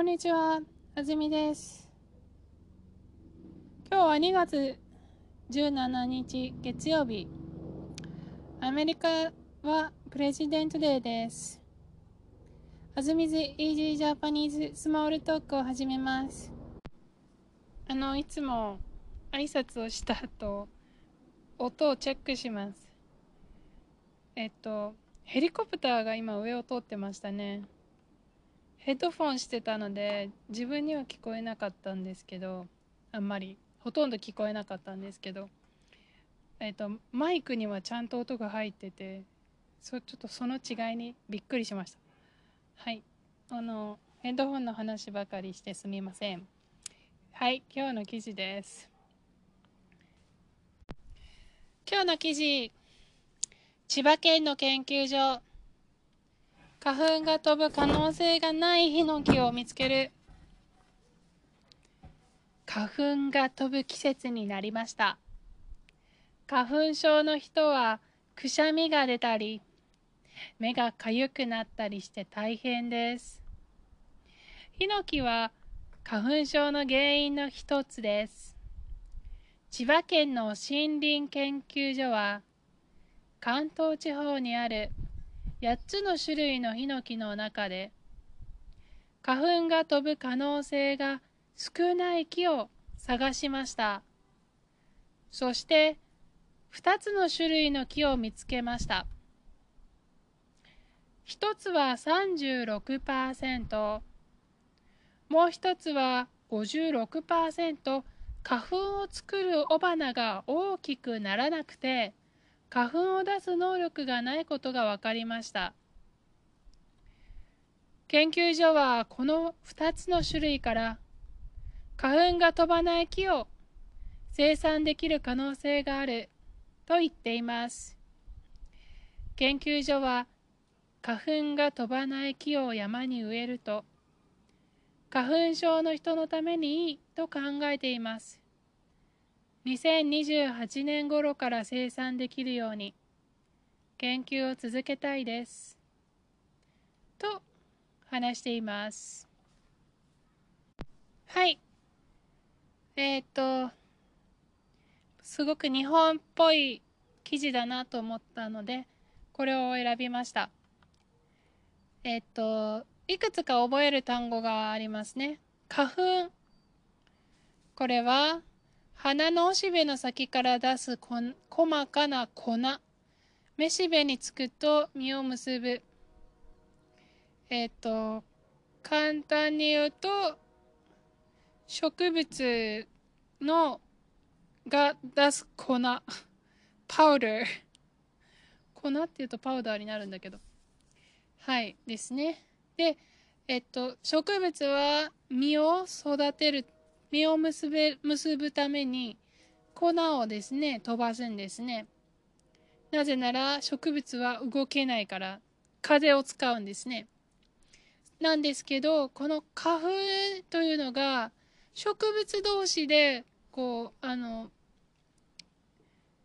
こんにちは、あずみです。今日は2月17日月曜日。アメリカはプレジデントデーです。あずみずイージージャパニーズスモールトークを始めます。あの、いつも挨拶をした後、音をチェックします。えっと、ヘリコプターが今上を通ってましたね。ヘッドフォンしてたので自分には聞こえなかったんですけどあんまりほとんど聞こえなかったんですけどえっ、とマイクにはちゃんと音が入っててそちょっとその違いにびっくりしました。はい。あのヘッドホンの話ばかりしてすみません。はい。今日の記事です。今日の記事。千葉県の研究所。花粉が飛ぶ可能性がないヒノキを見つける。花粉が飛ぶ季節になりました。花粉症の人はくしゃみが出たり目がかゆくなったりして大変です。ヒノキは花粉症の原因の一つです。千葉県の森林研究所は関東地方にある8つの種類のヒノキの中で花粉が飛ぶ可能性が少ない木を探しました。そして2つの種類の木を見つけました。1つは36%もう1つは56%花粉を作る雄花が大きくならなくて花粉を出す能力がないことが分かりました。研究所はこの2つの種類から花粉が飛ばない木を生産できる可能性があると言っています。研究所は花粉が飛ばない木を山に植えると花粉症の人のためにいいと考えています。2028年頃から生産できるように研究を続けたいです。と話しています。はい。えっ、と、すごく日本っぽい記事だなと思ったので、これを選びました。えっ、と、いくつか覚える単語がありますね。花粉。これは、鼻のおしべの先から出す細かな粉。めしべにつくと実を結ぶ。えっ、と、簡単に言うと、植物のが出す粉。パウダー。粉って言うとパウダーになるんだけど。はい、ですね。で、えっと、植物は実を育てる実を結べ結ぶために粉をですね飛ばすんですね。なぜなら植物は動けないから風を使うんですね。なんですけどこの花粉というのが植物同士でこうあの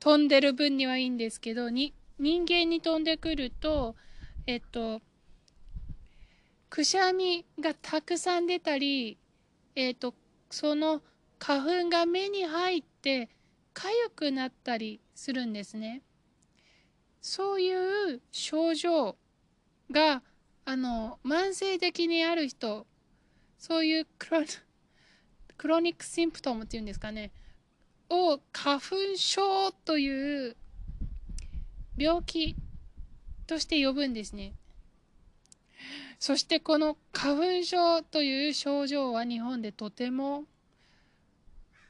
飛んでる分にはいいんですけどに人間に飛んでくるとえっとくしゃみがたくさん出たりえっとその花粉が目に入って痒くなったりするんですね。そういう症状があの慢性的にある人そういうクロクロニックシンプトムっていうんですかねを花粉症という病気として呼ぶんですね。そしてこの花粉症という症状は日本でとても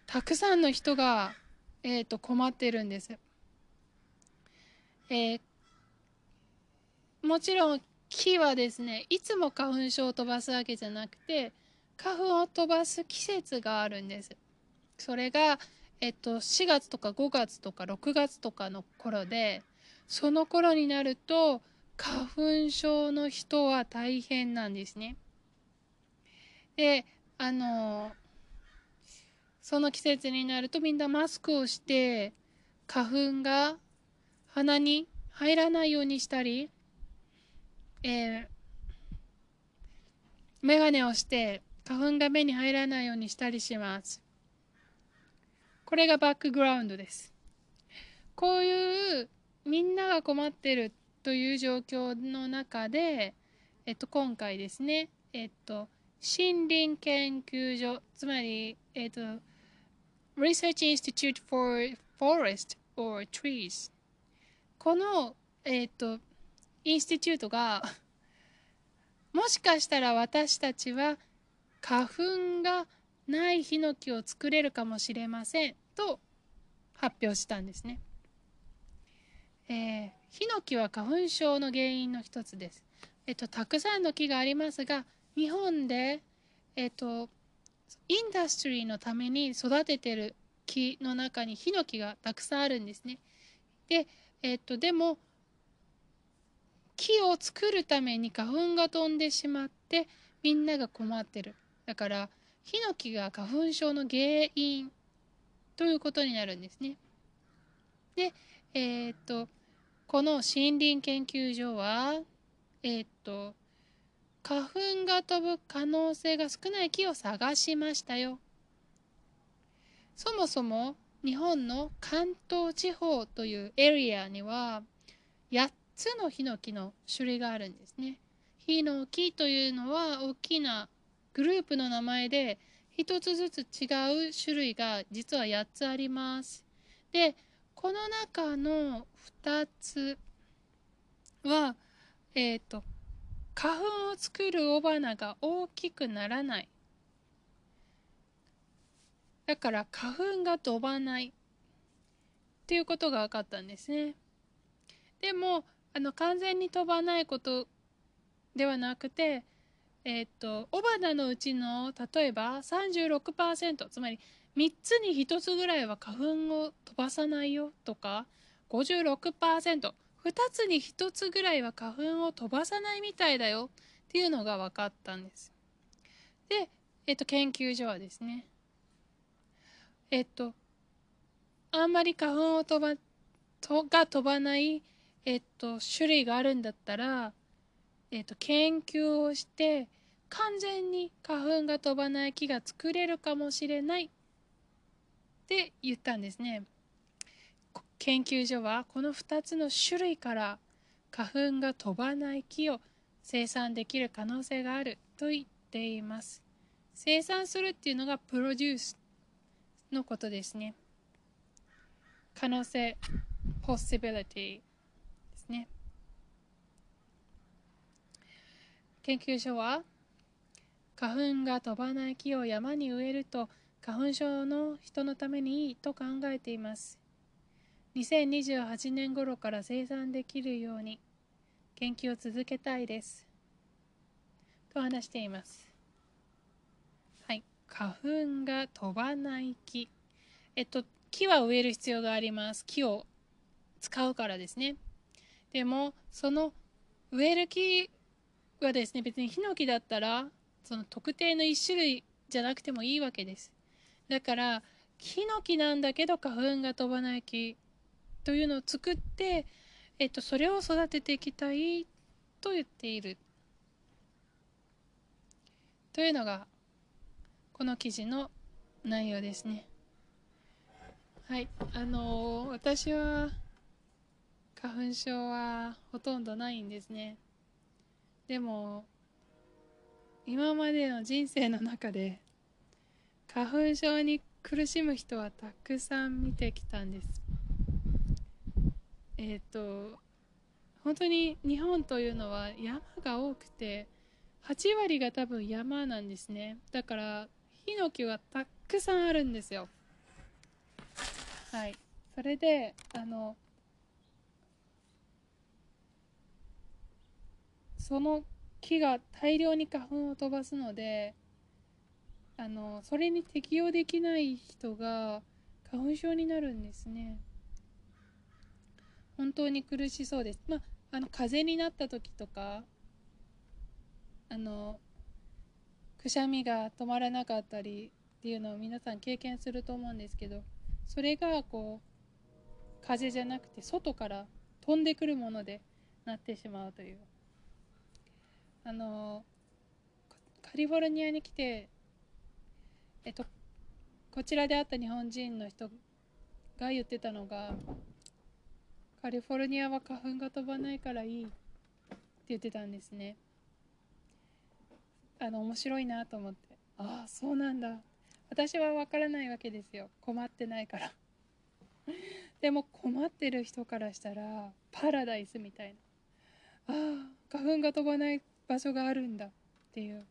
たくさんの人が、えー、と困ってるんです、えー、もちろん木はですねいつも花粉症を飛ばすわけじゃなくて花粉を飛ばす季節があるんです。それが、えっと、4月とか5月とか6月とかの頃でその頃になると花粉症の人は大変なんですね。で、あの、その季節になるとみんなマスクをして、花粉が鼻に入らないようにしたり、えー、メガネをして花粉が目に入らないようにしたりしますこれがバックグラウンドですこういうみんなが困ってるという状況の中で、えっと、今回ですね、えっと、森林研究所つまり、えっと、Research Institute for Forest or Trees この、えっと、インスティチュートがもしかしたら私たちは花粉がないヒノキを作れるかもしれませんと発表したんですね。えー、ヒノキは花粉症の原因の一つです。えっと、たくさんの木がありますが、日本で、えっと、インダストリーのために育ててる木の中にヒノキがたくさんあるんですね。で、えっと、でも、木を作るために花粉が飛んでしまって、みんなが困ってる。だから、ヒノキが花粉症の原因ということになるんですね。で、えー、っと、この森林研究所は、え、っと、花粉が飛ぶ可能性が少ない木を探しましたよ。そもそも日本の関東地方というエリアには8つのヒノキの種類があるんですね。ヒノキというのは大きなグループの名前で一つずつ違う種類が実は8つあります。で、この中の2つは、えっ、ー、と、花粉を作る雄花が大きくならない。だから花粉が飛ばないっていうことが分かったんですね。でも、あの、完全に飛ばないことではなくて、えっ、と、雄花のうちの例えば36%つまり3つに1つぐらいは花粉を飛ばさないよとか 56%2 つに1つぐらいは花粉を飛ばさないみたいだよ。っていうのが分かったんです。で、えっ、と、研究所はですね。えっ、とあんまり花粉を飛ばとが飛ばないえっと、種類があるんだったら、えっと、研究をして完全に花粉が飛ばない木が作れるかもしれないって言ったんですね。研究所はこの2つの種類から花粉が飛ばない木を生産できる可能性があると言っています。生産するっていうのがプロデュースのことですね。可能性 possibility ですね。研究所は花粉が飛ばない木を山に植えると花粉症の人のためにいいと考えています。2028年頃から生産できるように研究を続けたいです。と話しています。はい。花粉が飛ばない木。えっと、木は植える必要があります。木を使うからですね。でも、その植える木はですね、別にヒノキだったらその特定の1種類じゃなくてもいいわけですだからヒノキなんだけど花粉が飛ばない木というのを作って、えっと、それを育てていきたいと言っている。というのがこの記事の内容ですね。はい。あのー、私は花粉症はほとんどないんですね。でも今までの人生の中で花粉症に苦しむ人はたくさん見てきたんです。えっ、ー、と本当に日本というのは山が多くて8割が多分山なんですね。だからヒノキはたくさんあるんですよ。はい。それであのその木が大量に花粉を飛ばすのであのそれに適応できない人が花粉症になるんですね。本当に苦しそうです。まあの風邪になった時とかあのくしゃみが止まらなかったりっていうのを皆さん経験すると思うんですけどそれがこう風邪じゃなくて外から飛んでくるものでなってしまうという。あのカリフォルニアに来てえっとこちらで会った日本人の人が言ってたのがカリフォルニアは花粉が飛ばないからいいって言ってたんですね。あの面白いなと思って。ああそうなんだ。私は分からないわけですよ。困ってないから。でも困ってる人からしたらパラダイスみたいな。ああ花粉が飛ばない場所があるんだっていう。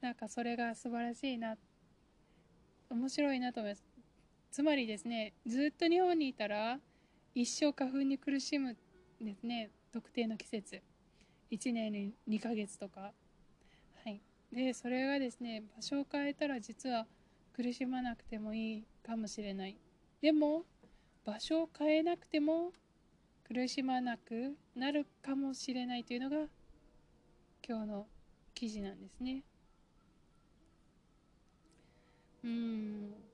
なんかそれが素晴らしいな。面白いなと思います。つまりですねずっと日本にいたら一生花粉に苦しむですね。特定の季節。1年に2ヶ月とか。はい。でそれがですね場所を変えたら実は苦しまなくてもいいかもしれない。でも場所を変えなくても苦しまなくなるかもしれないというのが今日の記事なんですね。うん。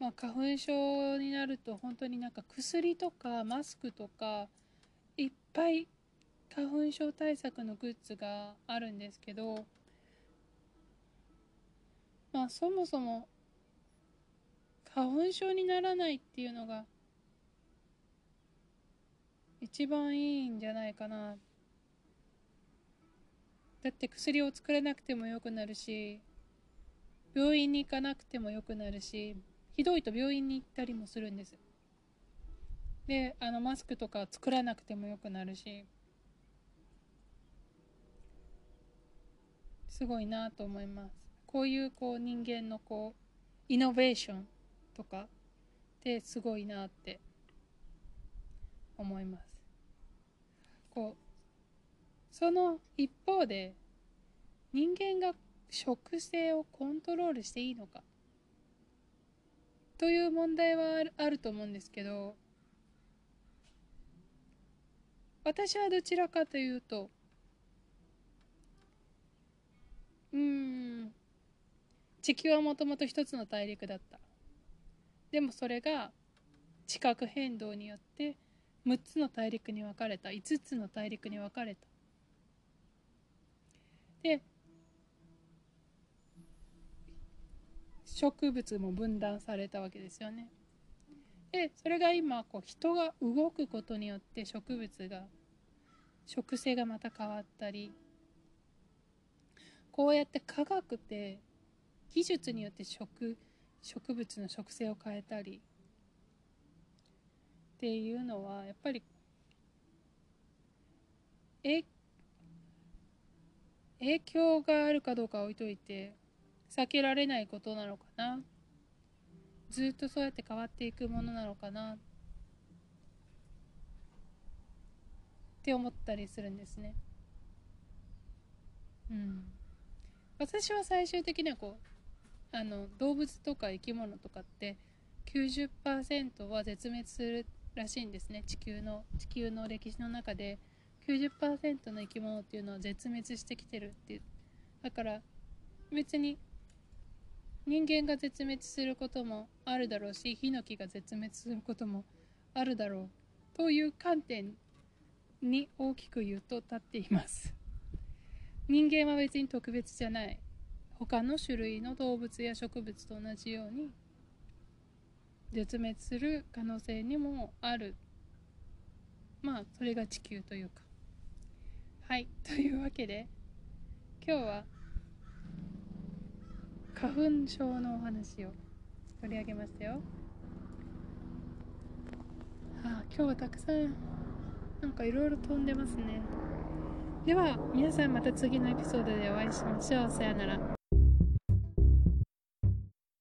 まあ、花粉症になると本当になんか薬とかマスクとかいっぱい花粉症対策のグッズがあるんですけどまあそもそも花粉症にならないっていうのが一番いいんじゃないかな。だって薬を作らなくてもよくなるし病院に行かなくてもよくなるしひどいと病院に行ったりもするんです。であのマスクとか作らなくてもよくなるし。すごいなと思います。こういうこう人間のこうイノベーションとかってすごいなって思います。こうその一方で人間が食性をコントロールしていいのか。という問題はあると思うんですけど私はどちらかというとうん地球はもともと一つの大陸だった。でもそれが地殻変動によって6つの大陸に分かれた5つの大陸に分かれた。で植物も分断されたわけですよね。でそれが今こう人が動くことによって植物が植生がまた変わったりこうやって科学って技術によって植植物の植生を変えたりっていうのはやっぱり影響があるかどうか置いといて避けられないことなのかな？ずっとそうやって変わっていくものなのかな？って思ったりするんですね。うん、私は最終的にはこうあの動物とか生き物とかって90%は絶滅するらしいんですね。地球の地球の歴史の中で。90%の生き物っていうのは絶滅してきてるっていう。だから別に人間が絶滅することもあるだろうしヒノキが絶滅することもあるだろうという観点に大きく言うと立っています。人間は別に特別じゃない。他の種類の動物や植物と同じように絶滅する可能性にもある。まあそれが地球というか。はい。というわけで今日は花粉症のお話を取り上げましたよ。あ今日はたくさんなんかいろいろ飛んでますね。では皆さんまた次のエピソードでお会いしましょう。さよなら。